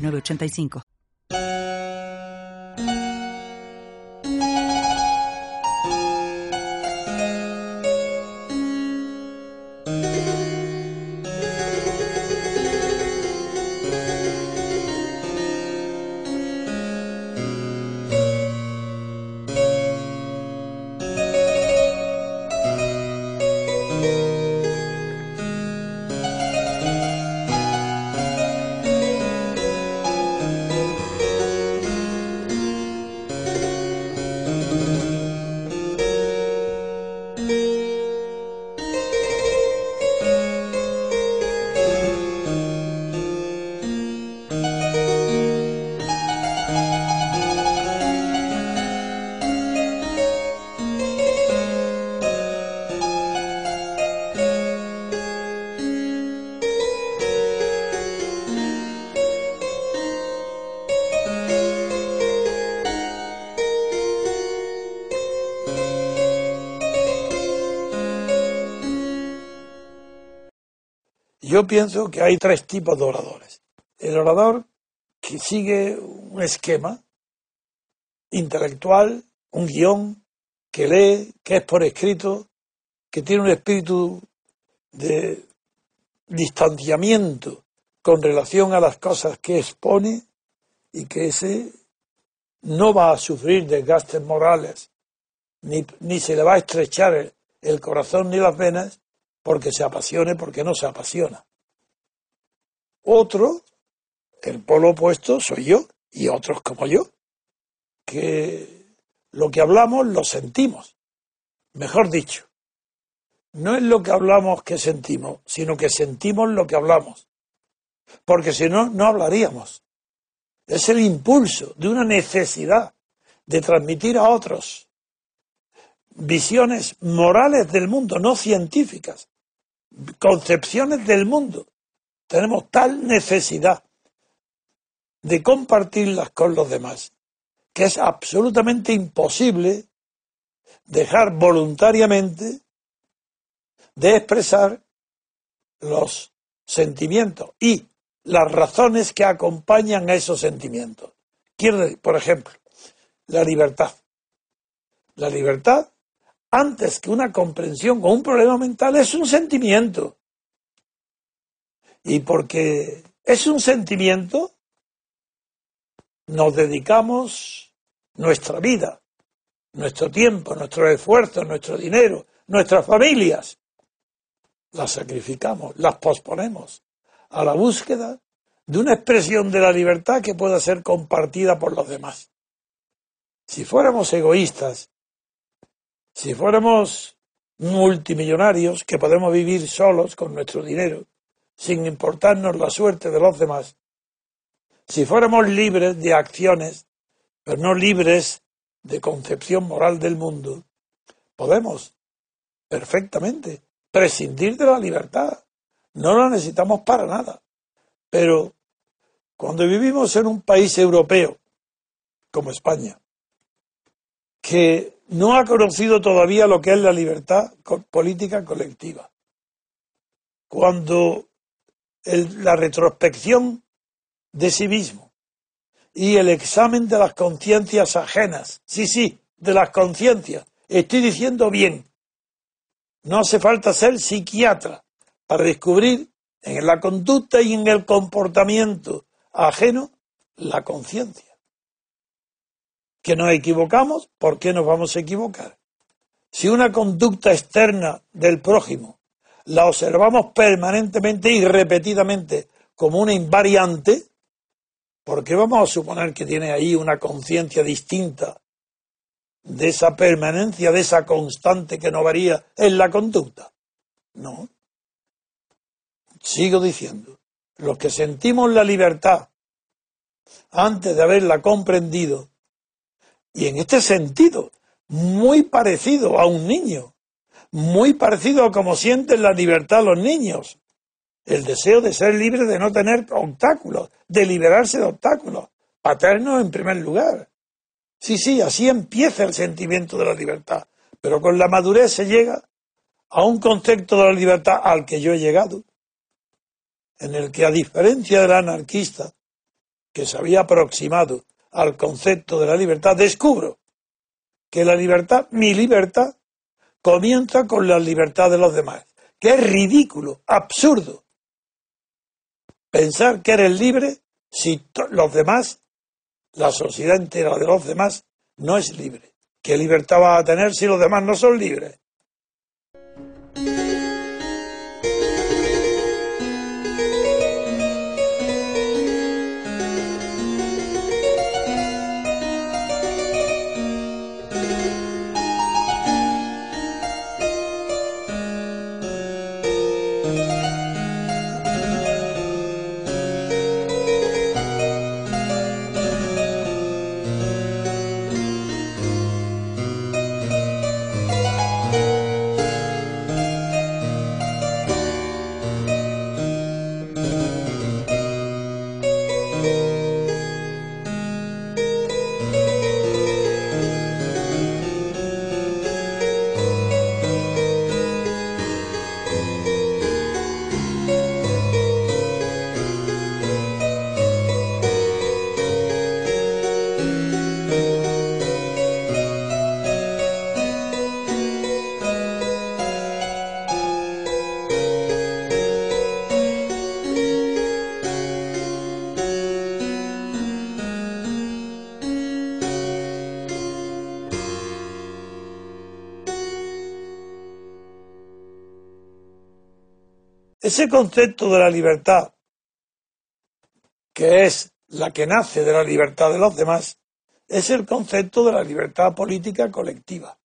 985. Yo pienso que hay tres tipos de oradores. El orador que sigue un esquema intelectual, un guion, que lee, que es por escrito, que tiene un espíritu de distanciamiento con relación a las cosas que expone y que ese no va a sufrir desgastes morales, ni, ni se le va a estrechar el, el corazón ni las venas porque se apasione, porque no se apasiona. Otro, el polo opuesto, soy yo y otros como yo, que lo que hablamos lo sentimos. Mejor dicho, no es lo que hablamos que sentimos, sino que sentimos lo que hablamos. Porque si no, no hablaríamos. Es el impulso de una necesidad de transmitir a otros visiones morales del mundo, no científicas, concepciones del mundo. Tenemos tal necesidad de compartirlas con los demás que es absolutamente imposible dejar voluntariamente de expresar los sentimientos y las razones que acompañan a esos sentimientos. Quiero decir, por ejemplo, la libertad. La libertad antes que una comprensión o un problema mental, es un sentimiento. Y porque es un sentimiento, nos dedicamos nuestra vida, nuestro tiempo, nuestro esfuerzo, nuestro dinero, nuestras familias. Las sacrificamos, las posponemos a la búsqueda de una expresión de la libertad que pueda ser compartida por los demás. Si fuéramos egoístas si fuéramos multimillonarios que podemos vivir solos con nuestro dinero, sin importarnos la suerte de los demás, si fuéramos libres de acciones, pero no libres de concepción moral del mundo, podemos perfectamente prescindir de la libertad. No la necesitamos para nada. Pero cuando vivimos en un país europeo como España, que no ha conocido todavía lo que es la libertad política colectiva. Cuando la retrospección de sí mismo y el examen de las conciencias ajenas, sí, sí, de las conciencias, estoy diciendo bien, no hace falta ser psiquiatra para descubrir en la conducta y en el comportamiento ajeno la conciencia. Que nos equivocamos, ¿por qué nos vamos a equivocar? Si una conducta externa del prójimo la observamos permanentemente y repetidamente como una invariante, ¿por qué vamos a suponer que tiene ahí una conciencia distinta de esa permanencia, de esa constante que no varía en la conducta? No. Sigo diciendo, los que sentimos la libertad antes de haberla comprendido, y en este sentido, muy parecido a un niño, muy parecido a como sienten la libertad los niños, el deseo de ser libre, de no tener obstáculos, de liberarse de obstáculos, paternos en primer lugar. Sí, sí, así empieza el sentimiento de la libertad, pero con la madurez se llega a un concepto de la libertad al que yo he llegado, en el que a diferencia del anarquista, que se había aproximado al concepto de la libertad, descubro que la libertad, mi libertad, comienza con la libertad de los demás, que es ridículo, absurdo. Pensar que eres libre si los demás, la sociedad entera de los demás, no es libre. ¿Qué libertad vas a tener si los demás no son libres? Ese concepto de la libertad, que es la que nace de la libertad de los demás, es el concepto de la libertad política colectiva.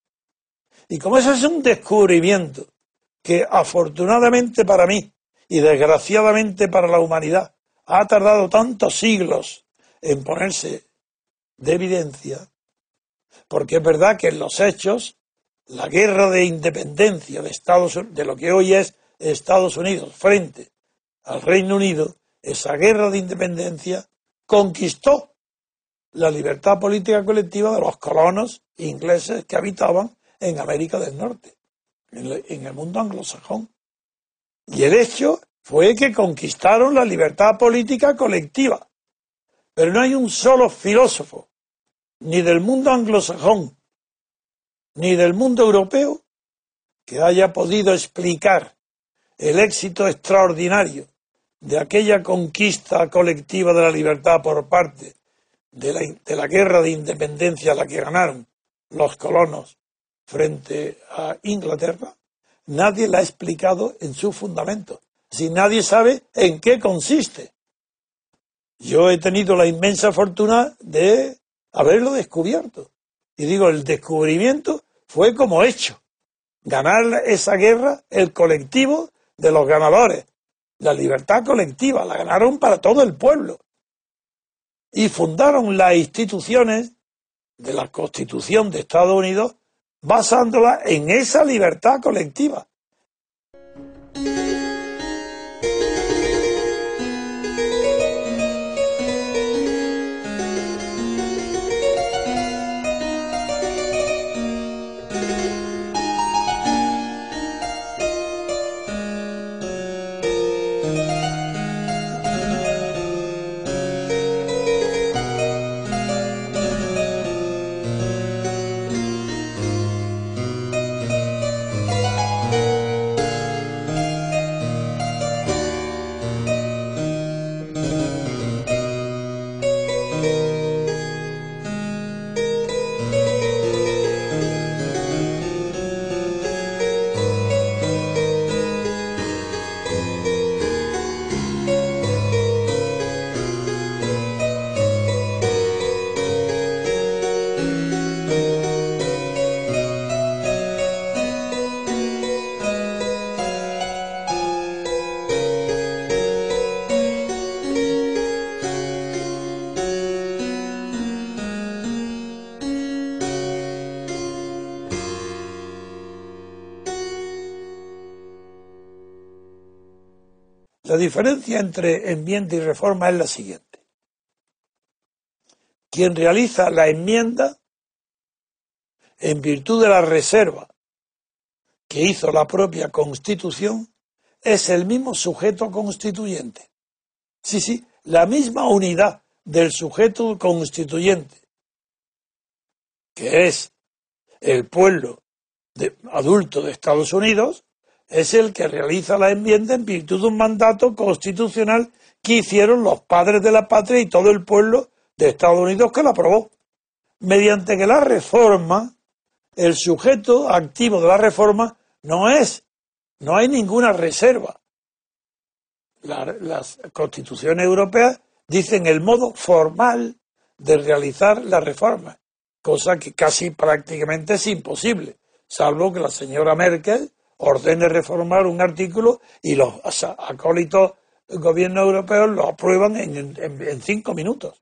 Y como eso es un descubrimiento que afortunadamente para mí y desgraciadamente para la humanidad ha tardado tantos siglos en ponerse de evidencia, porque es verdad que en los hechos la guerra de independencia de Estados de lo que hoy es Estados Unidos frente al Reino Unido, esa guerra de independencia conquistó la libertad política colectiva de los colonos ingleses que habitaban en América del Norte, en el mundo anglosajón. Y el hecho fue que conquistaron la libertad política colectiva. Pero no hay un solo filósofo, ni del mundo anglosajón, ni del mundo europeo, que haya podido explicar el éxito extraordinario de aquella conquista colectiva de la libertad por parte de la, de la guerra de independencia la que ganaron los colonos frente a Inglaterra, nadie la ha explicado en su fundamento. Si nadie sabe en qué consiste. Yo he tenido la inmensa fortuna de haberlo descubierto. Y digo, el descubrimiento fue como hecho. Ganar esa guerra, el colectivo, de los ganadores. La libertad colectiva la ganaron para todo el pueblo. Y fundaron las instituciones de la Constitución de Estados Unidos basándola en esa libertad colectiva. La diferencia entre enmienda y reforma es la siguiente. Quien realiza la enmienda, en virtud de la reserva que hizo la propia Constitución, es el mismo sujeto constituyente. Sí, sí, la misma unidad del sujeto constituyente, que es el pueblo adulto de Estados Unidos, es el que realiza la enmienda en virtud de un mandato constitucional que hicieron los padres de la patria y todo el pueblo de Estados Unidos que la aprobó. Mediante que la reforma, el sujeto activo de la reforma no es, no hay ninguna reserva. las constituciones europeas dicen el modo formal de realizar la reforma, cosa que casi prácticamente es imposible, salvo que la señora Merkel ordene reformar un artículo y los acólitos del gobierno europeo lo aprueban en, cinco minutos.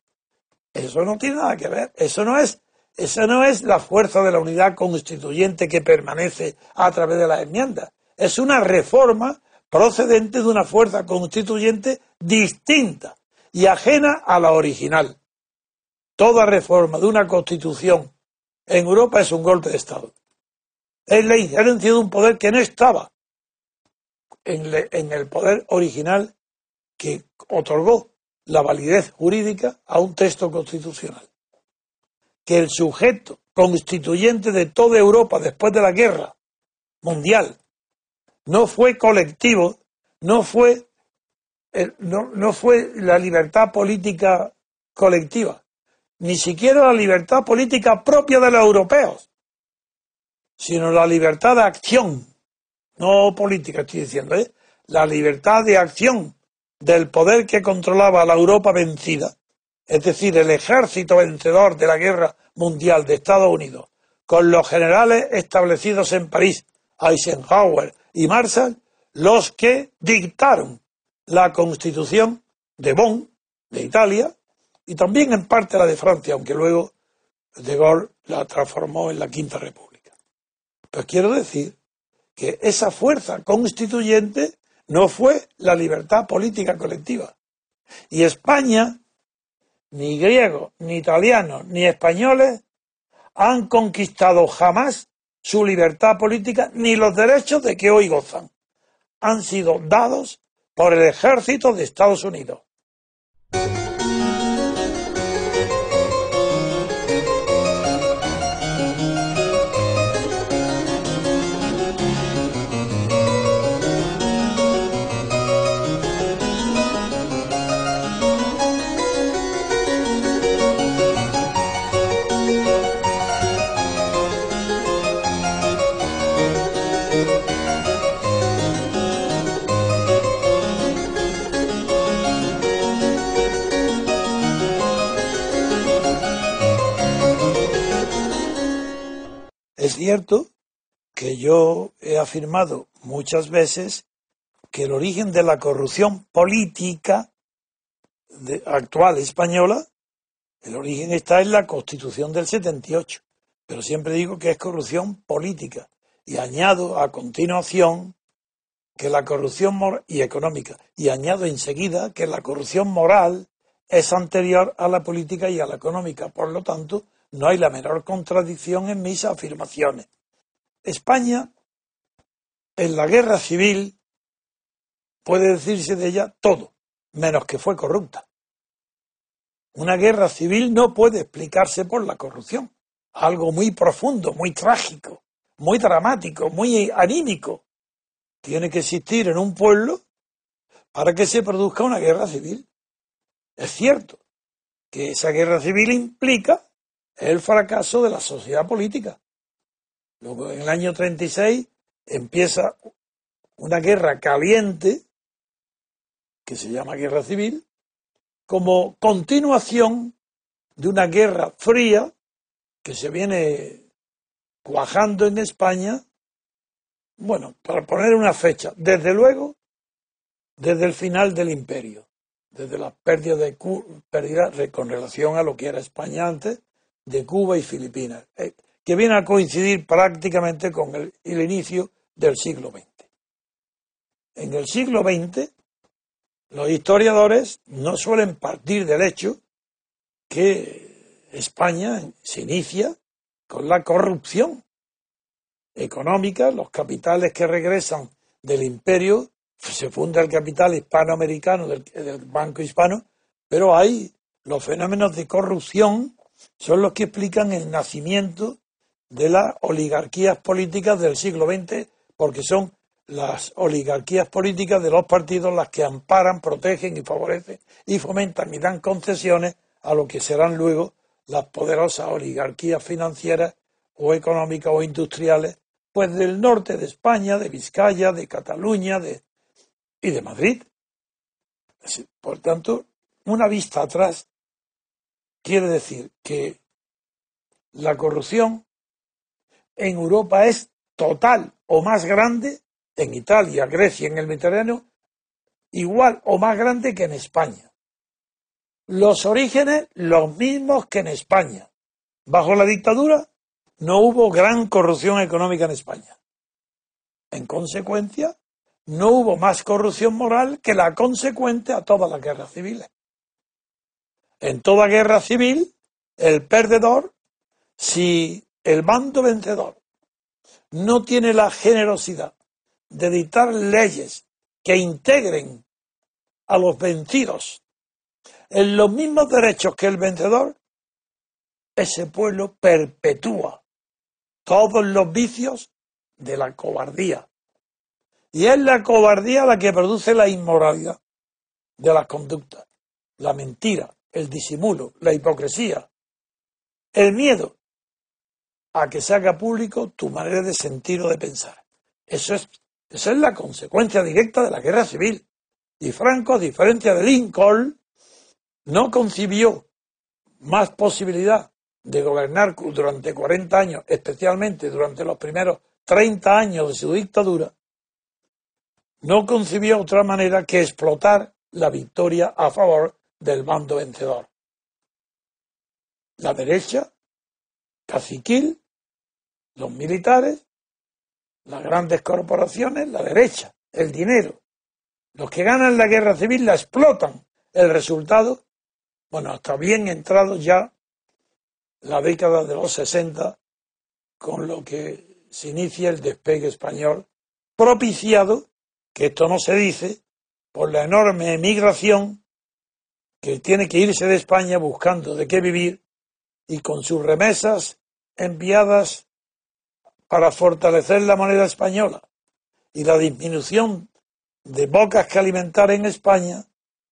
Eso no tiene nada que ver. Eso no es, eso no es la fuerza de la unidad constituyente que permanece a través de las enmiendas. Es una reforma procedente de una fuerza constituyente distinta y ajena a la original. Toda reforma de una constitución en Europa es un golpe de Estado es la injerencia de un poder que no estaba en, el poder original que otorgó la validez jurídica a un texto constitucional. Que el sujeto constituyente de toda Europa después de la guerra mundial no fue colectivo, no fue, no, no fue la libertad política colectiva, ni siquiera la libertad política propia de los europeos sino la libertad de acción, no política estoy diciendo, ¿eh? la libertad de acción del poder que controlaba la Europa vencida, es decir, el ejército vencedor de la guerra mundial de Estados Unidos, con los generales establecidos en París, Eisenhower y Marshall, los que dictaron la constitución de Bonn, de Italia, y también en parte la de Francia, aunque luego de Gaulle la transformó en la Quinta República. Pues quiero decir que esa fuerza constituyente no fue la libertad política colectiva. Y España, ni griegos, ni italianos, ni españoles han conquistado jamás su libertad política ni los derechos de que hoy gozan. Han sido dados por el ejército de Estados Unidos. Cierto que yo he afirmado muchas veces que el origen de la corrupción política actual española, el origen está en la Constitución del 78, pero siempre digo que es corrupción política. Y añado a continuación que la corrupción y económica y añado enseguida que la corrupción moral es anterior a la política y a la económica, por lo tanto no hay la menor contradicción en mis afirmaciones. España, en la guerra civil, puede decirse de ella todo, menos que fue corrupta. Una guerra civil no puede explicarse por la corrupción. Algo muy profundo, muy trágico, muy dramático, muy anímico. Tiene que existir en un pueblo para que se produzca una guerra civil. Es cierto que esa guerra civil implica el fracaso de la sociedad política. Luego, en el año 36, empieza una guerra caliente, que se llama guerra civil, como continuación de una guerra fría que se viene cuajando en España, bueno, para poner una fecha, desde luego, desde el final del imperio, desde la pérdida de pérdida con relación a lo que era España antes, de Cuba y Filipinas, eh, que viene a coincidir prácticamente con el, inicio del siglo XX. En el siglo XX, los historiadores no suelen partir del hecho que España se inicia con la corrupción económica, los capitales que regresan del imperio, se funda el capital hispanoamericano del, del Banco Hispano, pero hay los fenómenos de corrupción son los que explican el nacimiento de las oligarquías políticas del siglo XX, porque son las oligarquías políticas de los partidos las que amparan, protegen y favorecen y fomentan y dan concesiones a lo que serán luego las poderosas oligarquías financieras o económicas o industriales, pues del norte de España, de Vizcaya, de Cataluña de, y de Madrid. Por tanto, una vista atrás quiere decir que la corrupción en Europa es total o más grande, en Italia, Grecia, en el Mediterráneo, igual o más grande que en España. Los orígenes los mismos que en España. Bajo la dictadura no hubo gran corrupción económica en España. En consecuencia, no hubo más corrupción moral que la consecuente a todas las guerras civiles. En toda guerra civil, el perdedor, si el bando vencedor no tiene la generosidad de dictar leyes que integren a los vencidos en los mismos derechos que el vencedor, ese pueblo perpetúa todos los vicios de la cobardía. Y es la cobardía la que produce la inmoralidad de las conductas, la mentira, el disimulo, la hipocresía, el miedo a que se haga público tu manera de sentir o de pensar. Eso es, esa es la consecuencia directa de la guerra civil. Y Franco, a diferencia de Lincoln, no concibió más posibilidad de gobernar durante 40 años, especialmente durante los primeros 30 años de su dictadura, no concibió otra manera que explotar la victoria a favor del bando vencedor. La derecha, caciquil, los militares, las grandes corporaciones, la derecha, el dinero. Los que ganan la guerra civil la explotan. El resultado, bueno, hasta bien entrado ya la década de los 60, con lo que se inicia el despegue español, propiciado, que esto no se dice, por la enorme emigración que tiene que irse de España buscando de qué vivir y con sus remesas enviadas para fortalecer la moneda española y la disminución de bocas que alimentar en España,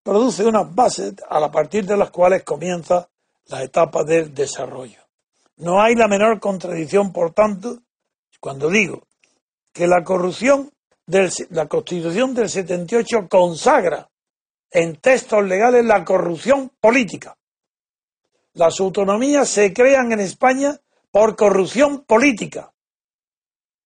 produce unas bases a partir de las cuales comienza la etapa del desarrollo. No hay la menor contradicción, por tanto, cuando digo que la corrupción de la Constitución del 78 consagra en textos legales la corrupción política. Las autonomías se crean en España por corrupción política.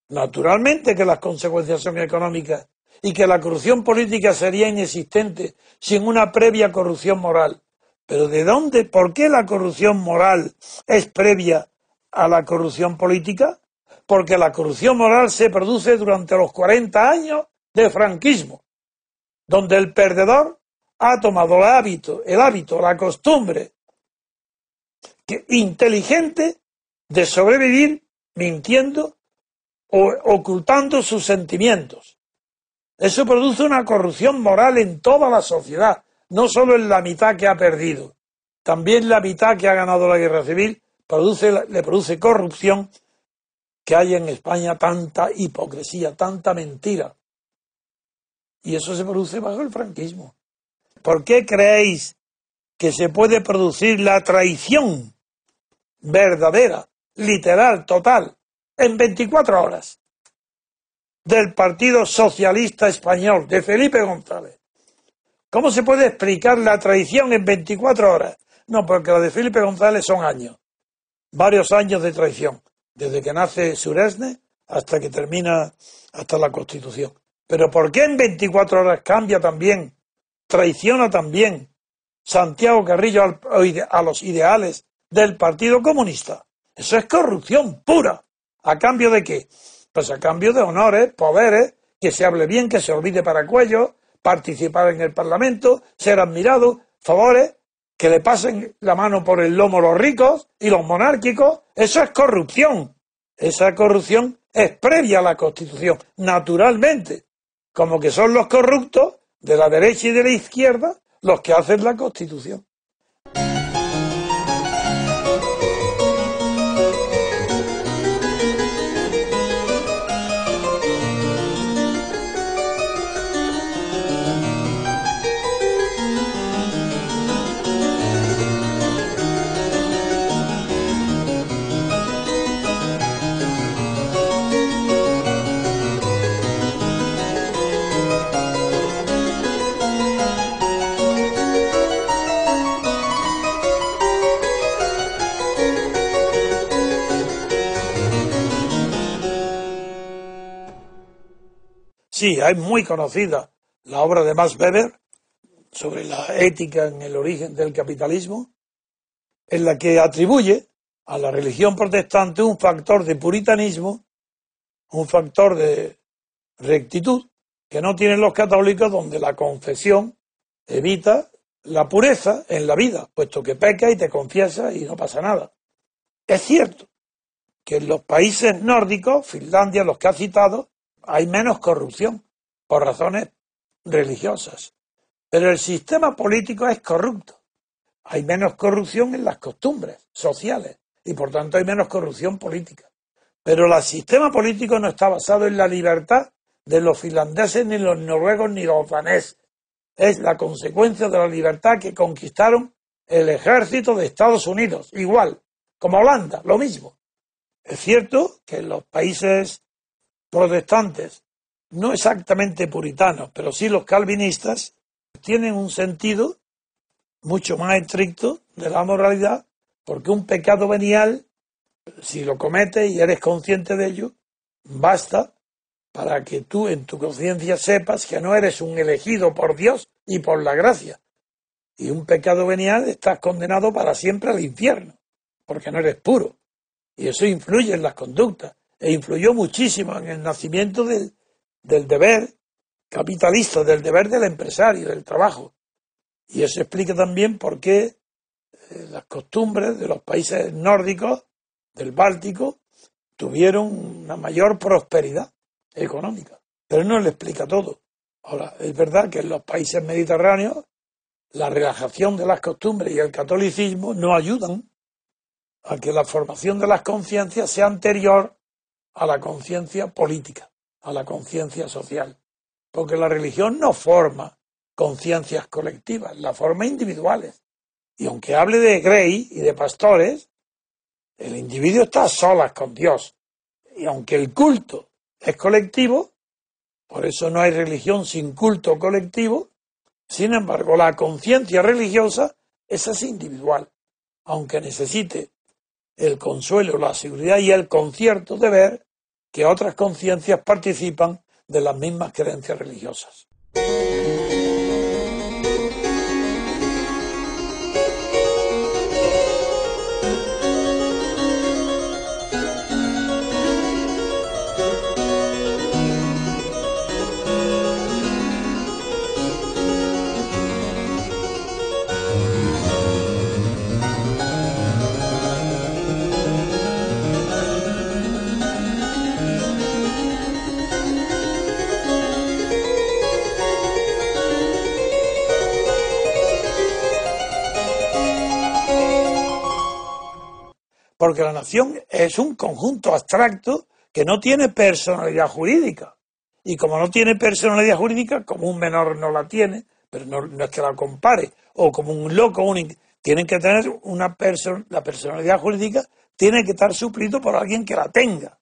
Naturalmente que las consecuencias son económicas y que la corrupción política sería inexistente sin una previa corrupción moral. Pero ¿de dónde? ¿Por qué la corrupción moral es previa a la corrupción política? Porque la corrupción moral se produce durante los 40 años de franquismo, donde el perdedor ha tomado el hábito, la costumbre que, inteligente de sobrevivir mintiendo o ocultando sus sentimientos. Eso produce una corrupción moral en toda la sociedad, no solo en la mitad que ha perdido. También la mitad que ha ganado la guerra civil produce, le produce corrupción que hay en España tanta hipocresía, tanta mentira. Y eso se produce bajo el franquismo. ¿Por qué creéis que se puede producir la traición verdadera, literal, total, en 24 horas del Partido Socialista Español, de Felipe González? ¿Cómo se puede explicar la traición en 24 horas? No, porque la de Felipe González son años, varios años de traición, desde que nace Suresne hasta que termina, hasta la Constitución. Pero ¿por qué en 24 horas cambia también traiciona también Santiago Carrillo a los ideales del Partido Comunista. Eso es corrupción pura. ¿A cambio de qué? Pues a cambio de honores, poderes, que se hable bien, que se olvide para cuello, participar en el Parlamento, ser admirados, favores, que le pasen la mano por el lomo los ricos y los monárquicos, eso es corrupción. Esa corrupción es previa a la Constitución, naturalmente, como que son los corruptos de la derecha y de la izquierda los que hacen la Constitución. Sí, hay muy conocida la obra de Max Weber sobre la ética en el origen del capitalismo, en la que atribuye a la religión protestante un factor de puritanismo, un factor de rectitud que no tienen los católicos, donde la confesión evita la pureza en la vida, puesto que peca y te confiesa y no pasa nada. Es cierto que en los países nórdicos, Finlandia, los que ha citado, hay menos corrupción por razones religiosas. Pero el sistema político es corrupto. Hay menos corrupción en las costumbres sociales y por tanto hay menos corrupción política. Pero el sistema político no está basado en la libertad de los finlandeses, ni los noruegos, ni los daneses. Es la consecuencia de la libertad que conquistaron el ejército de Estados Unidos, igual, como Holanda, lo mismo. Es cierto que los países protestantes, no exactamente puritanos, pero sí los calvinistas, tienen un sentido mucho más estricto de la moralidad, porque un pecado venial, si lo cometes y eres consciente de ello, basta para que tú en tu conciencia sepas que no eres un elegido por Dios y por la gracia. Y un pecado venial estás condenado para siempre al infierno, porque no eres puro. Y eso influye en las conductas e influyó muchísimo en el nacimiento del, deber capitalista, del deber del empresario, del trabajo. Y eso explica también por qué eh, las costumbres de los países nórdicos, del Báltico, tuvieron una mayor prosperidad económica. Pero no le explica todo. Ahora, es verdad que en los países mediterráneos la relajación de las costumbres y el catolicismo no ayudan a que la formación de las conciencias sea anterior a la conciencia política, a la conciencia social. Porque la religión no forma conciencias colectivas, la forma individuales. Y aunque hable de Grey y de pastores, el individuo está a solas con Dios. Y aunque el culto es colectivo, por eso no hay religión sin culto colectivo, sin embargo la conciencia religiosa esa es individual, aunque necesite el consuelo, la seguridad y el concierto de ver que otras conciencias participan de las mismas creencias religiosas. Porque la nación es un conjunto abstracto que no tiene personalidad jurídica. Y como no tiene personalidad jurídica, como un menor no la tiene, pero no, es que la compare, o como un loco, un, tienen que tener una persona, la personalidad jurídica tiene que estar suplido por alguien que la tenga.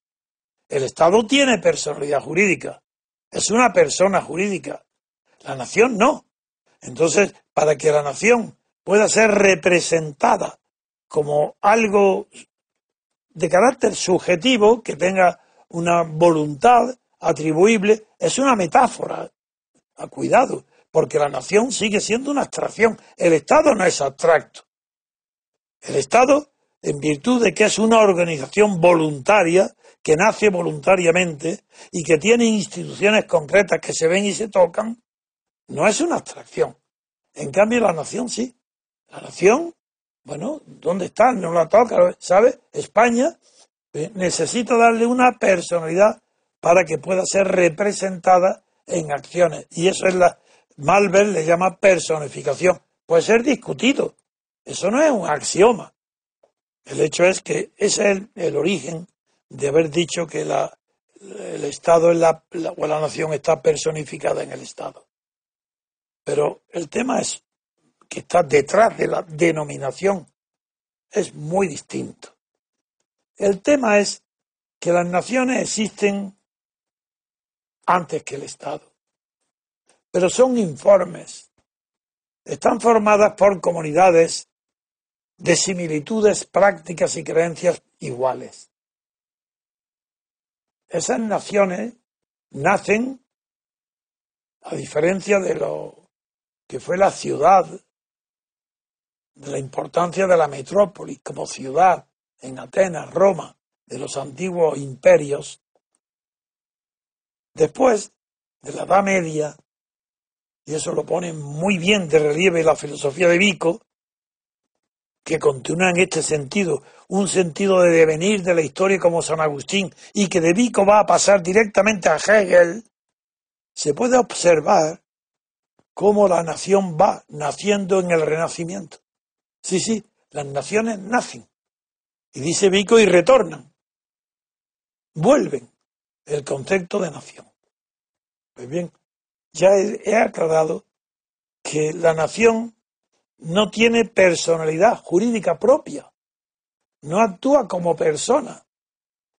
El Estado tiene personalidad jurídica, es una persona jurídica. La nación no. Entonces, para que la nación pueda ser representada como algo de carácter subjetivo, que tenga una voluntad atribuible, es una metáfora. A cuidado, porque la nación sigue siendo una abstracción. El Estado no es abstracto. El Estado, en virtud de que es una organización voluntaria, que nace voluntariamente y que tiene instituciones concretas que se ven y se tocan, No es una abstracción. En cambio, la nación sí. La nación, bueno, ¿dónde está? No la toca, ¿sabe? España eh, necesita darle una personalidad para que pueda ser representada en acciones. Y eso es la. Malver le llama personificación. Puede ser discutido. Eso no es un axioma. El hecho es que ese es el, origen de haber dicho que la, el Estado es la, o la nación está personificada en el Estado. Pero el tema es que está detrás de la denominación es muy distinto. El tema es que las naciones existen antes que el Estado, pero son informes. Están formadas por comunidades de similitudes prácticas y creencias iguales. Esas naciones nacen, a diferencia de lo que fue la ciudad, de la importancia de la metrópoli como ciudad en Atenas, Roma, de los antiguos imperios, después de la Edad Media, y eso lo pone muy bien de relieve la filosofía de Vico, que continúa en este sentido, un sentido de devenir de la historia como San Agustín, y que de Vico va a pasar directamente a Hegel, se puede observar cómo la nación va naciendo en el Renacimiento. Sí, sí, las naciones nacen. Y dice Vico y retornan. Vuelven el concepto de nación. Pues bien, ya he aclarado que la nación no tiene personalidad jurídica propia, no actúa como persona,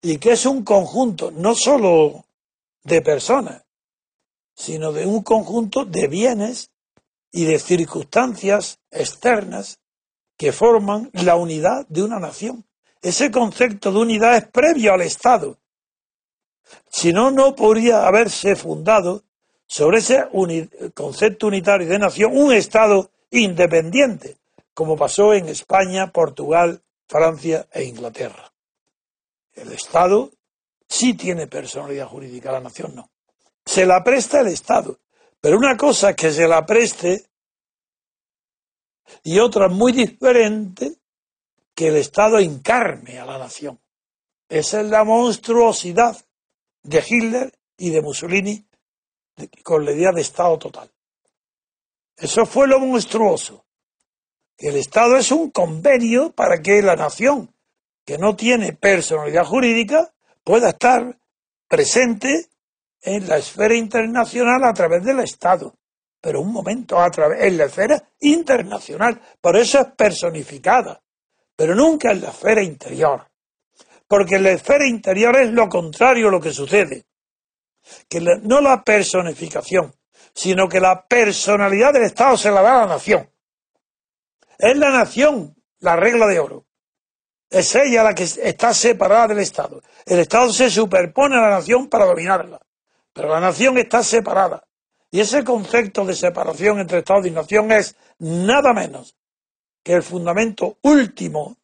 y que es un conjunto no sólo de personas, sino de un conjunto de bienes y de circunstancias externas que forman la unidad de una nación. Ese concepto de unidad es previo al Estado. Si no, no podría haberse fundado sobre ese concepto unitario de nación un Estado independiente, como pasó en España, Portugal, Francia e Inglaterra. El Estado sí tiene personalidad jurídica, la nación no. Se la presta el Estado, pero una cosa es que se la preste y otra muy diferente que el Estado encarne a la nación. Esa es la monstruosidad de Hitler y de Mussolini con la idea de Estado total. Eso fue lo monstruoso. El Estado es un convenio para que la nación, que no tiene personalidad jurídica, pueda estar presente en la esfera internacional a través del Estado. Pero un momento, a través, en la esfera internacional. Por eso es personificada. Pero nunca en la esfera interior. Porque en la esfera interior es lo contrario a lo que sucede. Que no la personificación, sino que la personalidad del Estado se la da a la nación. Es la nación la regla de oro. Es ella la que está separada del Estado. El Estado se superpone a la nación para dominarla, pero la nación está separada. Y ese concepto de separación entre Estado y nación es nada menos que el fundamento último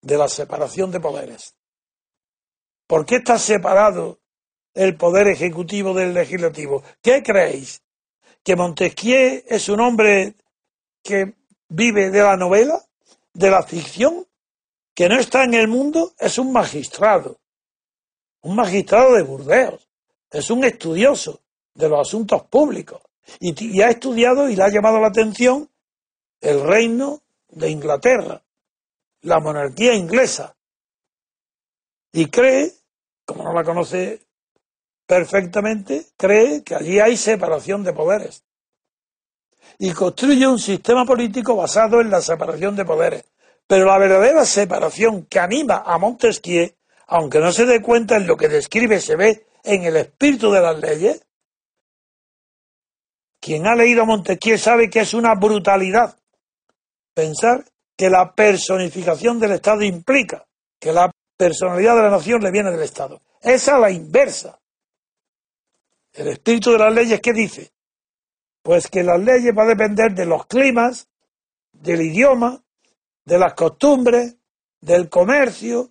de la separación de poderes. ¿Por qué está separado el poder ejecutivo del legislativo? ¿Qué creéis? que Montesquieu es un hombre que vive de la novela, de la ficción, que no está en el mundo, es un magistrado, un magistrado de Burdeos, es un estudioso de los asuntos públicos y, ha estudiado y le ha llamado la atención el reino de Inglaterra, la monarquía inglesa, y cree, como no la conoce perfectamente, cree que allí hay separación de poderes. Y construye un sistema político basado en la separación de poderes. Pero la verdadera separación que anima a Montesquieu, aunque no se dé cuenta en lo que describe, se ve en el espíritu de las leyes. Quien ha leído Montesquieu sabe que es una brutalidad pensar que la personificación del Estado implica que la personalidad de la nación le viene del Estado. Es a la inversa. El espíritu de las leyes, ¿qué dice? Pues que las leyes van a depender de los climas, del idioma, de las costumbres, del comercio,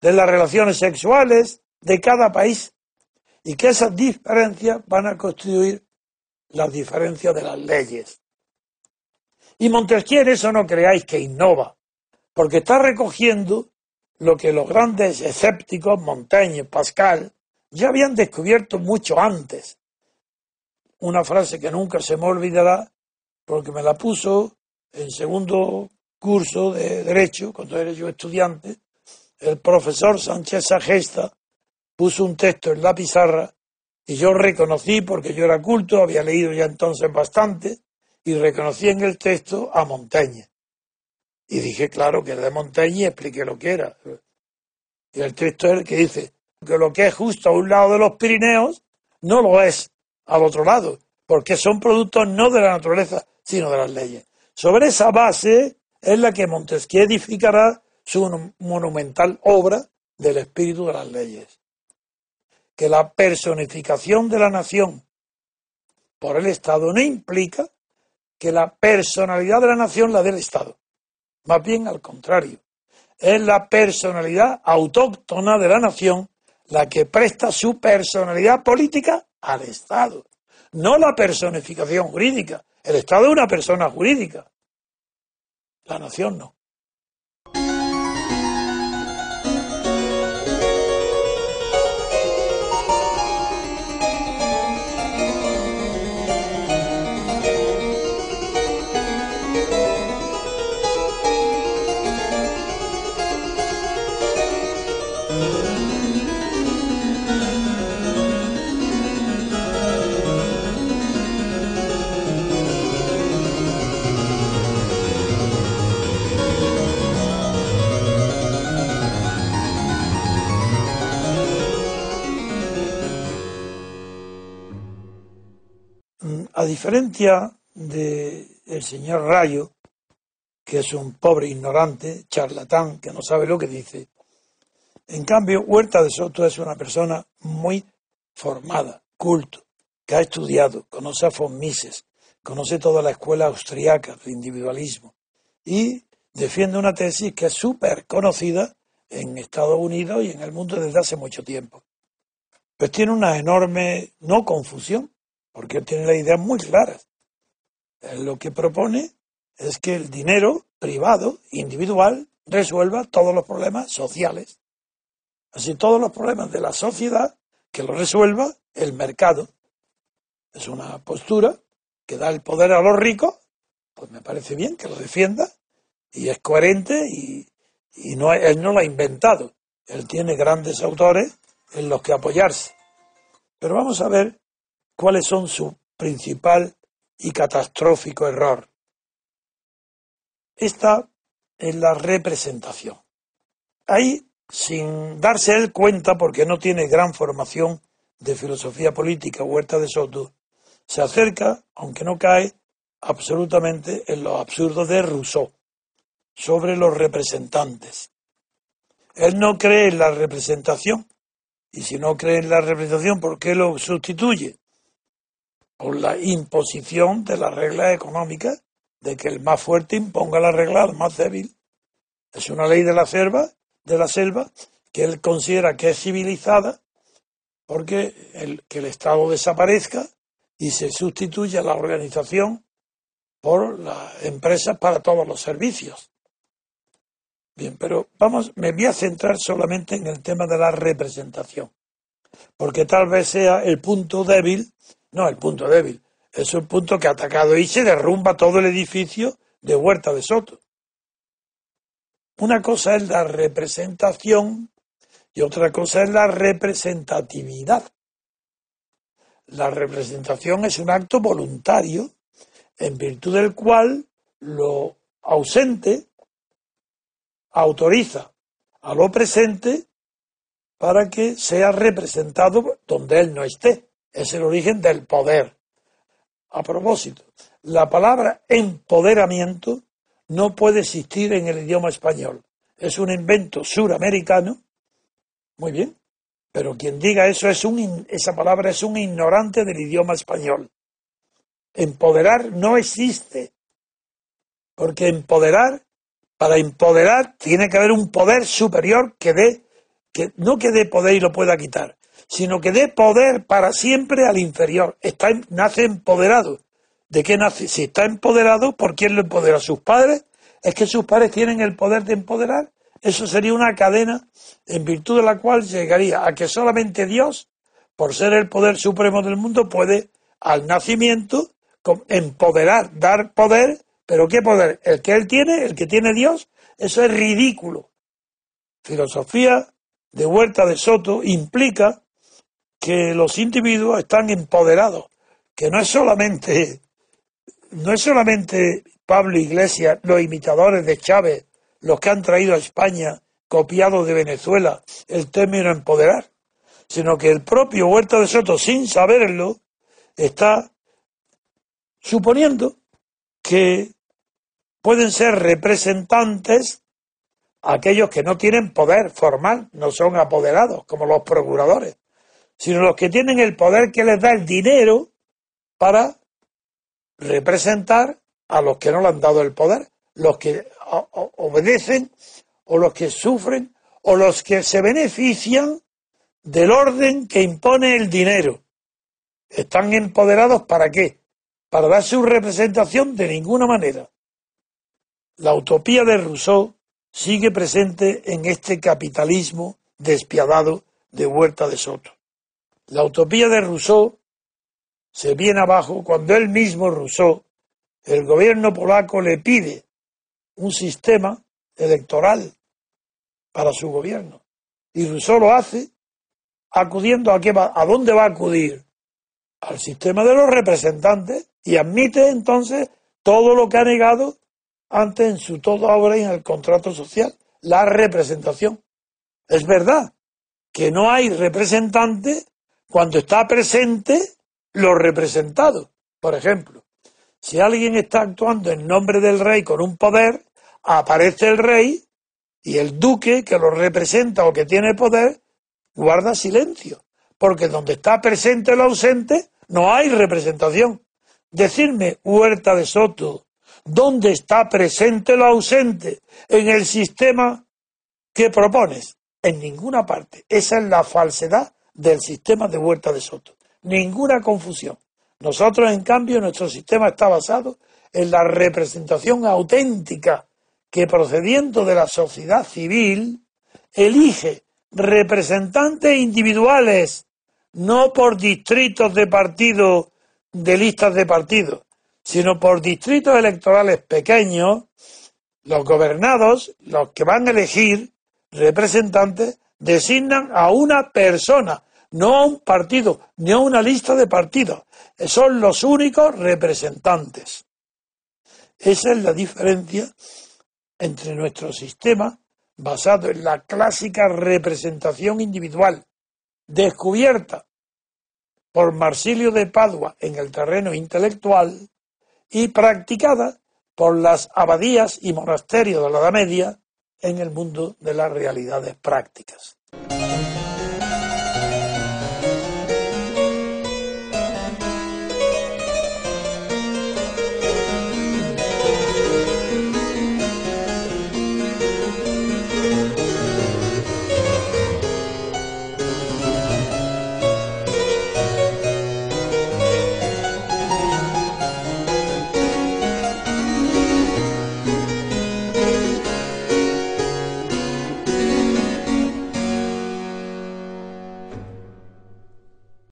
de las relaciones sexuales de cada país y que esas diferencias van a constituir las diferencias de las leyes. Y Montesquieu eso no creáis que innova, porque está recogiendo lo que los grandes escépticos, Montaigne, Pascal, ya habían descubierto mucho antes. Una frase que nunca se me olvidará, porque me la puso en segundo curso de Derecho, cuando era yo estudiante, el profesor Sánchez Sagesta puso un texto en la pizarra y yo reconocí, porque yo era culto, había leído ya entonces bastante, y reconocí en el texto a Montaigne. Y dije, claro, que era de Montaigne y expliqué lo que era. Y el texto es el que dice que lo que es justo a un lado de los Pirineos no lo es al otro lado, porque son productos no de la naturaleza, sino de las leyes. Sobre esa base es la que Montesquieu edificará su monumental obra del espíritu de las leyes. Que la personificación de la nación por el Estado no implica que la personalidad de la nación la del Estado. Más bien al contrario. Es la personalidad autóctona de la nación la que presta su personalidad política al Estado. No la personificación jurídica. El Estado es una persona jurídica. La nación no. Diferencia del señor Rayo, que es un pobre ignorante, charlatán, que no sabe lo que dice, en cambio, Huerta de Soto es una persona muy formada, culto, que ha estudiado, conoce a von Mises, conoce toda la escuela austriaca del individualismo y defiende una tesis que es súper conocida en Estados Unidos y en el mundo desde hace mucho tiempo. Pues tiene una enorme, no confusión, porque él tiene las ideas muy claras. lo que propone es que el dinero privado, individual, resuelva todos los problemas sociales. Así todos los problemas de la sociedad que lo resuelva el mercado. Es una postura que da el poder a los ricos, pues me parece bien que lo defienda y es coherente y, no, él no lo ha inventado. Él tiene grandes autores en los que apoyarse. Pero vamos a ver cuáles son su principal y catastrófico error. Esta es la representación. Ahí, sin darse él cuenta, porque no tiene gran formación de filosofía política, Huerta de Soto, se acerca, aunque no cae, absolutamente en lo absurdo de Rousseau sobre los representantes. Él no cree en la representación, y si no cree en la representación, ¿por qué lo sustituye? Por la imposición de las reglas económicas, de que el más fuerte imponga la regla al más débil. Es una ley de la selva, de la selva que él considera que es civilizada porque el, que el Estado desaparezca y se sustituya la organización por las empresas para todos los servicios. Bien, pero vamos, me voy a centrar solamente en el tema de la representación, porque tal vez sea el punto débil no, el punto débil. Es un punto que ha atacado y se derrumba todo el edificio de Huerta de Soto. Una cosa es la representación y otra cosa es la representatividad. La representación es un acto voluntario en virtud del cual lo ausente autoriza a lo presente para que sea representado donde él no esté es el origen del poder. A propósito, la palabra empoderamiento no puede existir en el idioma español. Es un invento suramericano. Muy bien. Pero quien diga eso es un, esa palabra es un ignorante del idioma español. Empoderar no existe. Porque empoderar, para empoderar, tiene que haber un poder superior que dé, que no que dé poder y lo pueda quitar, sino que dé poder para siempre al inferior. Está, nace empoderado. ¿De qué nace? Si está empoderado, ¿por quién lo empodera? ¿Sus padres? ¿Es que sus padres tienen el poder de empoderar? Eso sería una cadena en virtud de la cual llegaría a que solamente Dios, por ser el poder supremo del mundo, puede al nacimiento empoderar, dar poder, pero ¿qué poder? El que él tiene, el que tiene Dios, eso es ridículo. Filosofía de Huerta de Soto implica que los individuos están empoderados, que no es solamente no es solamente Pablo Iglesias, los imitadores de Chávez, los que han traído a España, copiado de Venezuela, el término empoderar, sino que el propio Huerta de Soto, sin saberlo, está suponiendo que pueden ser representantes aquellos que no tienen poder formal, no son apoderados, como los procuradores, sino los que tienen el poder que les da el dinero para representar a los que no le han dado el poder, los que obedecen o los que sufren o los que se benefician del orden que impone el dinero. ¿Están empoderados para qué? Para dar su representación de ninguna manera. La utopía de Rousseau sigue presente en este capitalismo despiadado de Huerta de Soto. La utopía de Rousseau se viene abajo cuando él mismo, Rousseau, el gobierno polaco le pide un sistema electoral para su gobierno. Y Rousseau lo hace acudiendo a qué va, a dónde va a acudir al sistema de los representantes y admite entonces todo lo que ha negado antes en su toda obra y en el contrato social, la representación. Es verdad que no hay representante cuando está presente los representados. Por ejemplo, si alguien está actuando en nombre del rey con un poder, aparece el rey y el duque que lo representa o que tiene poder guarda silencio, porque donde está presente el ausente no hay representación. Decirme, Huerta de Soto, ¿dónde está presente el ausente en el sistema que propones? En ninguna parte. Esa es la falsedad del sistema de Huerta de Soto ninguna confusión. Nosotros, en cambio, nuestro sistema está basado en la representación auténtica que procediendo de la sociedad civil elige representantes individuales, no por distritos de partido, de listas de partidos, sino por distritos electorales pequeños, los gobernados, los que van a elegir representantes, designan a una persona, no a un partido, ni a una lista de partidos. Son los únicos representantes. Esa es la diferencia entre nuestro sistema basado en la clásica representación individual, descubierta por Marsilio de Padua en el terreno intelectual y practicada por las abadías y monasterios de la Edad Media en el mundo de las realidades prácticas.